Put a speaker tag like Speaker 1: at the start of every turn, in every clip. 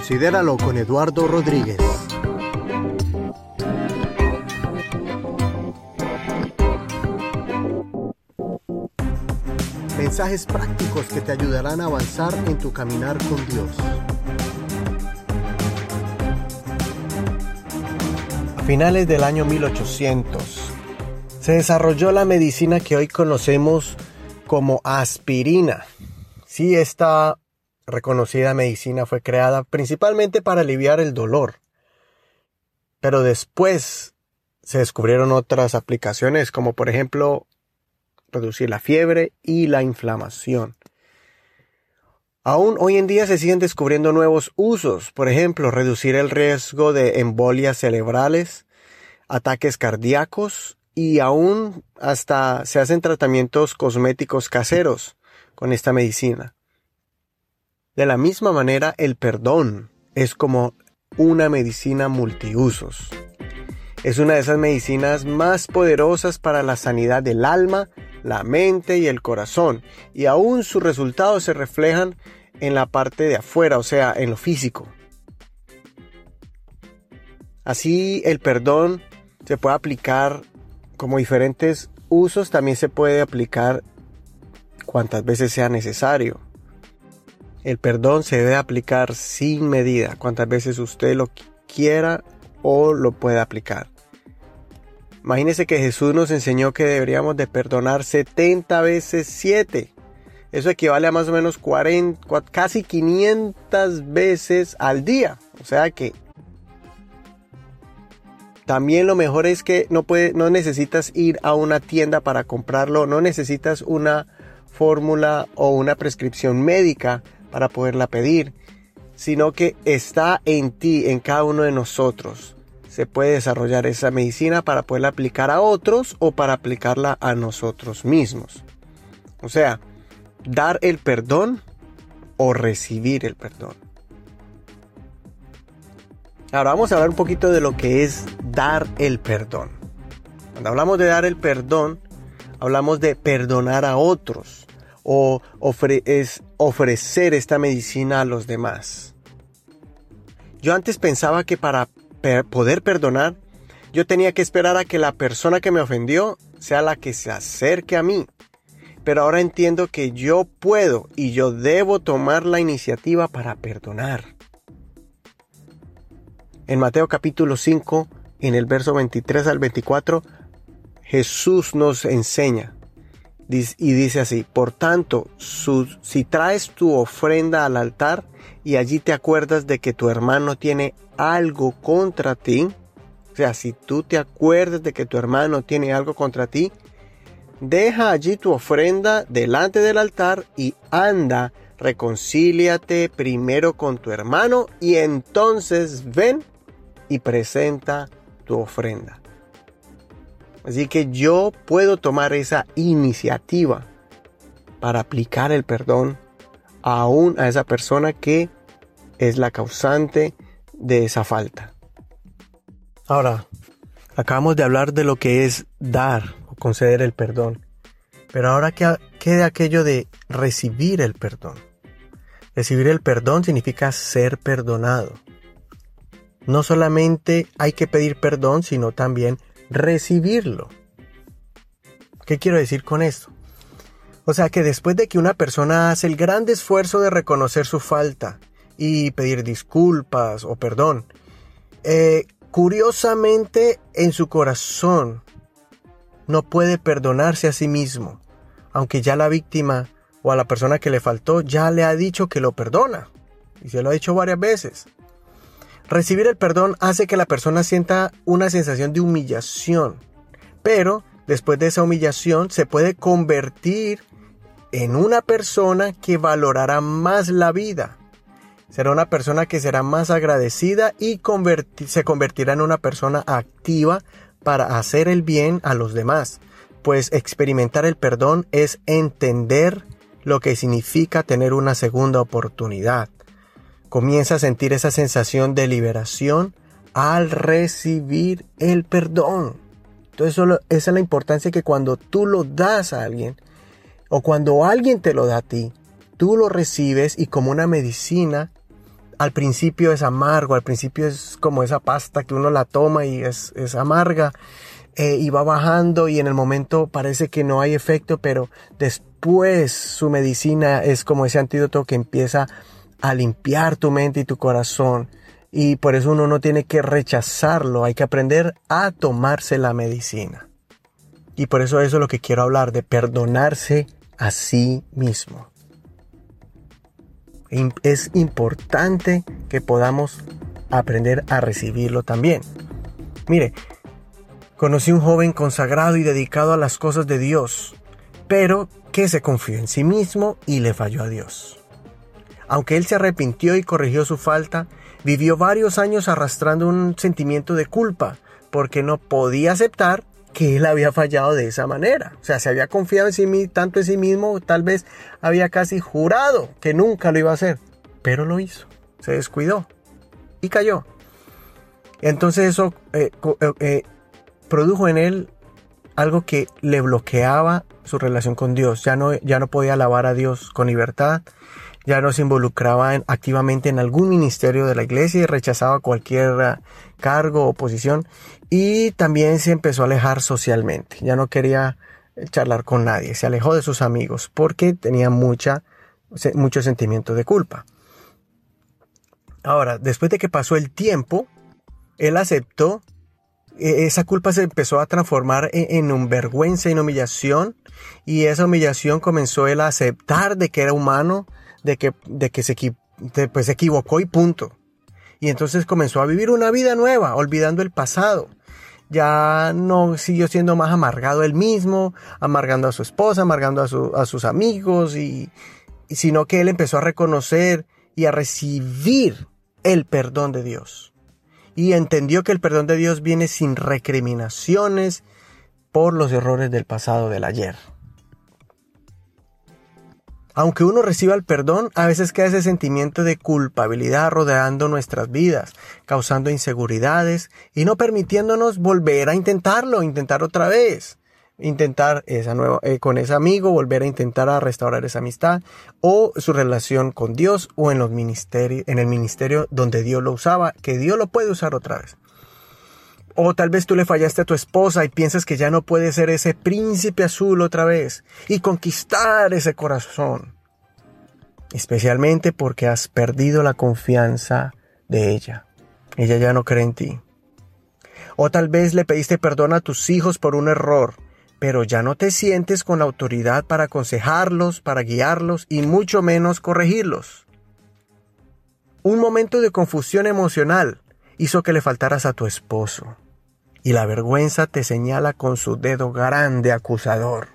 Speaker 1: Considéralo con Eduardo Rodríguez. Mensajes prácticos que te ayudarán a avanzar en tu caminar con Dios. A finales del año 1800 se desarrolló la medicina que hoy conocemos como aspirina. Sí, esta reconocida medicina fue creada principalmente para aliviar el dolor. Pero después se descubrieron otras aplicaciones como por ejemplo reducir la fiebre y la inflamación. Aún hoy en día se siguen descubriendo nuevos usos, por ejemplo, reducir el riesgo de embolias cerebrales, ataques cardíacos y aún hasta se hacen tratamientos cosméticos caseros con esta medicina. De la misma manera, el perdón es como una medicina multiusos. Es una de esas medicinas más poderosas para la sanidad del alma, la mente y el corazón, y aún sus resultados se reflejan en la parte de afuera, o sea, en lo físico. Así el perdón se puede aplicar como diferentes usos, también se puede aplicar cuantas veces sea necesario. El perdón se debe aplicar sin medida, cuantas veces usted lo quiera o lo pueda aplicar. Imagínese que Jesús nos enseñó que deberíamos de perdonar 70 veces 7. Eso equivale a más o menos 40, casi 500 veces al día. O sea que también lo mejor es que no, puede, no necesitas ir a una tienda para comprarlo, no necesitas una fórmula o una prescripción médica para poderla pedir, sino que está en ti, en cada uno de nosotros. Se puede desarrollar esa medicina para poderla aplicar a otros o para aplicarla a nosotros mismos. O sea, dar el perdón o recibir el perdón. Ahora vamos a hablar un poquito de lo que es dar el perdón. Cuando hablamos de dar el perdón, hablamos de perdonar a otros o es ofrecer esta medicina a los demás. Yo antes pensaba que para poder perdonar, yo tenía que esperar a que la persona que me ofendió sea la que se acerque a mí. Pero ahora entiendo que yo puedo y yo debo tomar la iniciativa para perdonar. En Mateo capítulo 5, en el verso 23 al 24, Jesús nos enseña y dice así, por tanto, si traes tu ofrenda al altar y allí te acuerdas de que tu hermano tiene algo contra ti, o sea, si tú te acuerdas de que tu hermano tiene algo contra ti, deja allí tu ofrenda delante del altar y anda, reconcíliate primero con tu hermano y entonces ven y presenta tu ofrenda. Así que yo puedo tomar esa iniciativa para aplicar el perdón aún a esa persona que es la causante de esa falta. Ahora, acabamos de hablar de lo que es dar o conceder el perdón. Pero ahora queda aquello de recibir el perdón. Recibir el perdón significa ser perdonado. No solamente hay que pedir perdón, sino también recibirlo. ¿Qué quiero decir con esto? O sea que después de que una persona hace el gran esfuerzo de reconocer su falta y pedir disculpas o perdón, eh, curiosamente en su corazón no puede perdonarse a sí mismo, aunque ya la víctima o a la persona que le faltó ya le ha dicho que lo perdona, y se lo ha dicho varias veces. Recibir el perdón hace que la persona sienta una sensación de humillación, pero después de esa humillación se puede convertir en una persona que valorará más la vida. Será una persona que será más agradecida y se convertirá en una persona activa para hacer el bien a los demás, pues experimentar el perdón es entender lo que significa tener una segunda oportunidad comienza a sentir esa sensación de liberación al recibir el perdón. Entonces esa es la importancia que cuando tú lo das a alguien o cuando alguien te lo da a ti, tú lo recibes y como una medicina al principio es amargo, al principio es como esa pasta que uno la toma y es, es amarga eh, y va bajando y en el momento parece que no hay efecto, pero después su medicina es como ese antídoto que empieza a limpiar tu mente y tu corazón. Y por eso uno no tiene que rechazarlo, hay que aprender a tomarse la medicina. Y por eso eso es lo que quiero hablar, de perdonarse a sí mismo. Es importante que podamos aprender a recibirlo también. Mire, conocí un joven consagrado y dedicado a las cosas de Dios, pero que se confió en sí mismo y le falló a Dios. Aunque él se arrepintió y corrigió su falta, vivió varios años arrastrando un sentimiento de culpa, porque no podía aceptar que él había fallado de esa manera. O sea, se había confiado en sí tanto en sí mismo, tal vez había casi jurado que nunca lo iba a hacer, pero lo hizo, se descuidó y cayó. Entonces eso eh, eh, eh, produjo en él algo que le bloqueaba su relación con Dios. Ya no, ya no podía alabar a Dios con libertad, ya no se involucraba activamente en algún ministerio de la iglesia y rechazaba cualquier ah, cargo o posición y también se empezó a alejar socialmente. Ya no quería charlar con nadie, se alejó de sus amigos porque tenía mucha, mucho sentimiento de culpa. Ahora, después de que pasó el tiempo, él aceptó, e, esa culpa se empezó a transformar en, un vergüenza y en humillación, y esa humillación comenzó él a aceptar de que era humano, de que, de que se, pues, se equivocó y punto. Y entonces comenzó a vivir una vida nueva, olvidando el pasado. Ya no siguió siendo más amargado él mismo, amargando a su esposa, amargando a, sus amigos, y, sino que él empezó a reconocer y a recibir el perdón de Dios. Y entendió que el perdón de Dios viene sin recriminaciones por los errores del pasado del ayer. Aunque uno reciba el perdón, a veces queda ese sentimiento de culpabilidad rodeando nuestras vidas, causando inseguridades y no permitiéndonos volver a intentarlo, intentar otra vez. Intentar esa nueva, eh, con ese amigo, volver a intentar a restaurar esa amistad o su relación con Dios o en los ministerios, en el ministerio donde Dios lo usaba, que Dios lo puede usar otra vez. O tal vez tú le fallaste a tu esposa y piensas que ya no puede ser ese príncipe azul otra vez y conquistar ese corazón. Especialmente porque has perdido la confianza de ella. Ella ya no cree en ti. O tal vez le pediste perdón a tus hijos por un error, pero ya no te sientes con la autoridad para aconsejarlos, para guiarlos y mucho menos corregirlos. Un momento de confusión emocional hizo que le faltaras a tu esposo y la vergüenza te señala con su dedo grande acusador.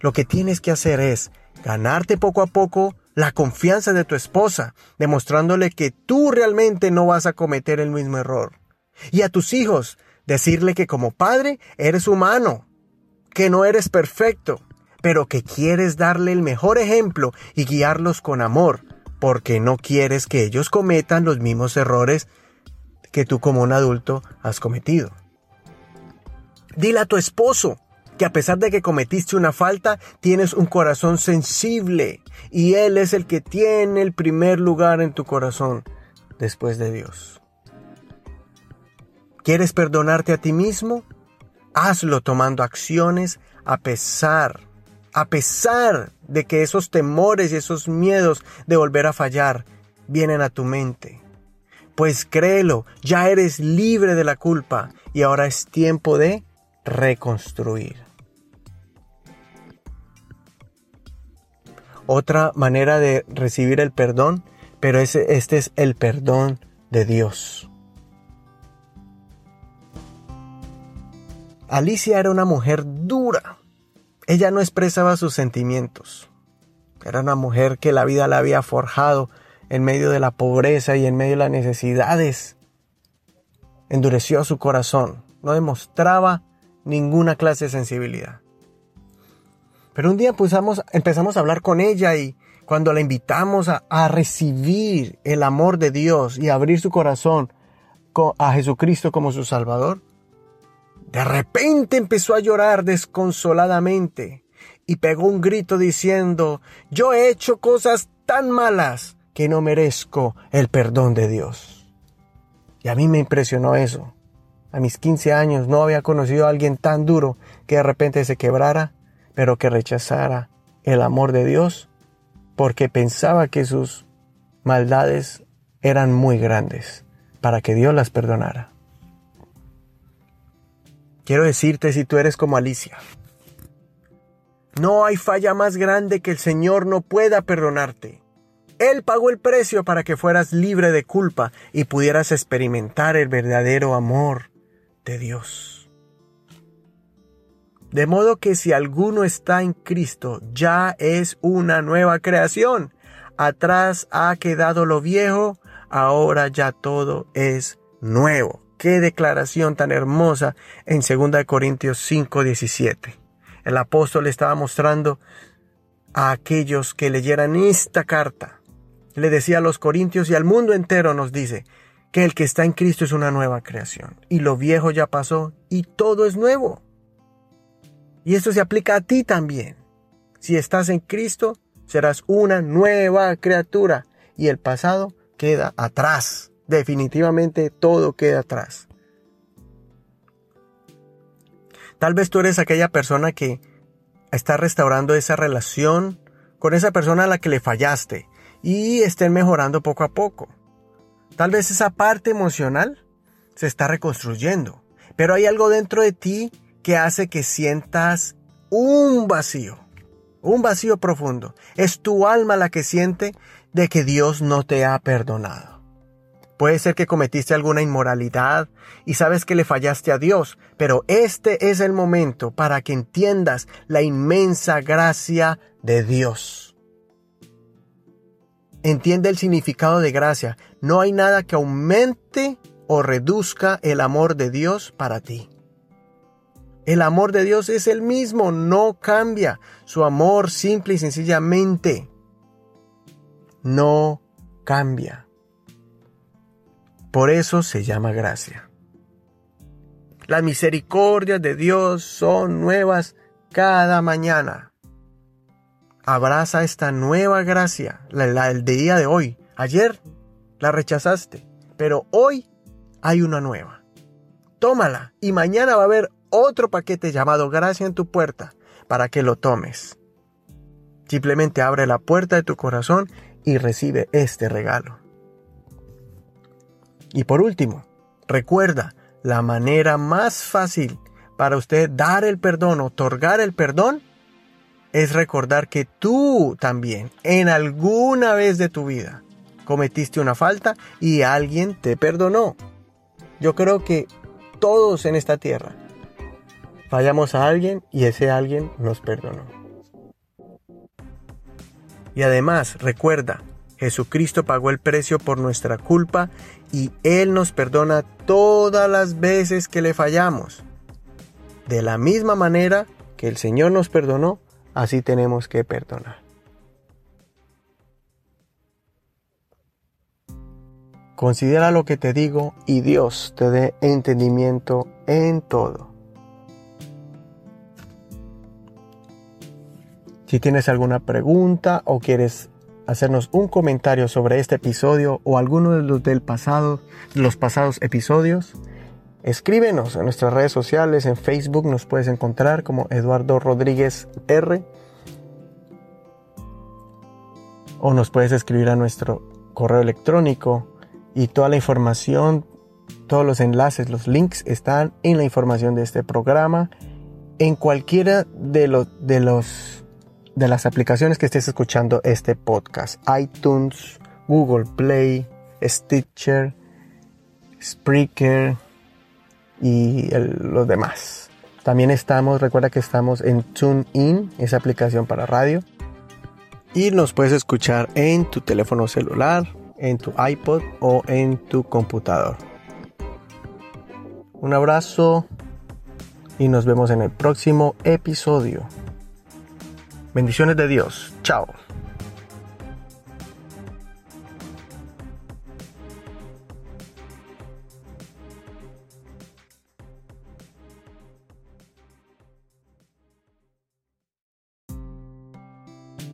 Speaker 1: Lo que tienes que hacer es ganarte poco a poco la confianza de tu esposa, demostrándole que tú realmente no vas a cometer el mismo error. Y a tus hijos, decirle que como padre eres humano, que no eres perfecto, pero que quieres darle el mejor ejemplo y guiarlos con amor, porque no quieres que ellos cometan los mismos errores que tú como un adulto has cometido. Dile a tu esposo que a pesar de que cometiste una falta, tienes un corazón sensible y Él es el que tiene el primer lugar en tu corazón después de Dios. ¿Quieres perdonarte a ti mismo? Hazlo tomando acciones a pesar, a pesar de que esos temores y esos miedos de volver a fallar vienen a tu mente. Pues créelo, ya eres libre de la culpa y ahora es tiempo de reconstruir. Otra manera de recibir el perdón, pero este es el perdón de Dios. Alicia era una mujer dura. Ella no expresaba sus sentimientos. Era una mujer que la vida la había forjado en medio de la pobreza y en medio de las necesidades. Endureció su corazón, no demostraba ninguna clase de sensibilidad. Pero un día empezamos a hablar con ella y cuando la invitamos a, a recibir el amor de Dios y abrir su corazón a Jesucristo como su Salvador, de repente empezó a llorar desconsoladamente y pegó un grito diciendo, yo he hecho cosas tan malas que no merezco el perdón de Dios. Y a mí me impresionó eso. A mis 15 años no había conocido a alguien tan duro que de repente se quebrara, pero que rechazara el amor de Dios porque pensaba que sus maldades eran muy grandes para que Dios las perdonara. Quiero decirte si tú eres como Alicia. No hay falla más grande que el Señor no pueda perdonarte. Él pagó el precio para que fueras libre de culpa y pudieras experimentar el verdadero amor de Dios. De modo que si alguno está en Cristo, ya es una nueva creación. Atrás ha quedado lo viejo, ahora ya todo es nuevo. Qué declaración tan hermosa en 2 Corintios 5, 17. El apóstol estaba mostrando a aquellos que leyeran esta carta le decía a los corintios y al mundo entero nos dice que el que está en Cristo es una nueva creación y lo viejo ya pasó y todo es nuevo. Y esto se aplica a ti también. Si estás en Cristo, serás una nueva criatura y el pasado queda atrás. Definitivamente todo queda atrás. Tal vez tú eres aquella persona que está restaurando esa relación con esa persona a la que le fallaste y estén mejorando poco a poco. Tal vez esa parte emocional se está reconstruyendo, pero hay algo dentro de ti que hace que sientas un vacío, un vacío profundo. Es tu alma la que siente de que Dios no te ha perdonado. Puede ser que cometiste alguna inmoralidad y sabes que le fallaste a Dios, pero este es el momento para que entiendas la inmensa gracia de Dios. Entiende el significado de gracia. No hay nada que aumente o reduzca el amor de Dios para ti. El amor de Dios es el mismo, no cambia. Su amor simple y sencillamente no cambia. Por eso se llama gracia. Las misericordias de Dios son nuevas cada mañana abraza esta nueva gracia, la, del día de hoy. Ayer la rechazaste, pero hoy hay una nueva. Tómala y mañana va a haber otro paquete llamado gracia en tu puerta para que lo tomes. Simplemente abre la puerta de tu corazón y recibe este regalo. Y por último, recuerda, la manera más fácil para usted dar el perdón, otorgar el perdón, es recordar que tú también en alguna vez de tu vida cometiste una falta y alguien te perdonó. Yo creo que todos en esta tierra fallamos a alguien y ese alguien nos perdonó. Y además, recuerda, Jesucristo pagó el precio por nuestra culpa y Él nos perdona todas las veces que le fallamos. De la misma manera que el Señor nos perdonó, así tenemos que perdonar. Considera lo que te digo y Dios te dé entendimiento en todo. Si tienes alguna pregunta o quieres hacernos un comentario sobre este episodio o alguno de los del pasado, los pasados episodios, Escríbenos en nuestras redes sociales, en Facebook nos puedes encontrar como Eduardo Rodríguez R. O nos puedes escribir a nuestro correo electrónico y toda la información, todos los enlaces, los links están en la información de este programa. En cualquiera de los de los de las aplicaciones que estés escuchando este podcast, iTunes, Google Play, Stitcher, Spreaker, y los demás. También estamos, recuerda que estamos en TuneIn, esa aplicación para radio. Y nos puedes escuchar en tu teléfono celular, en tu iPod o en tu computador. Un abrazo y nos vemos en el próximo episodio. Bendiciones de Dios. Chao.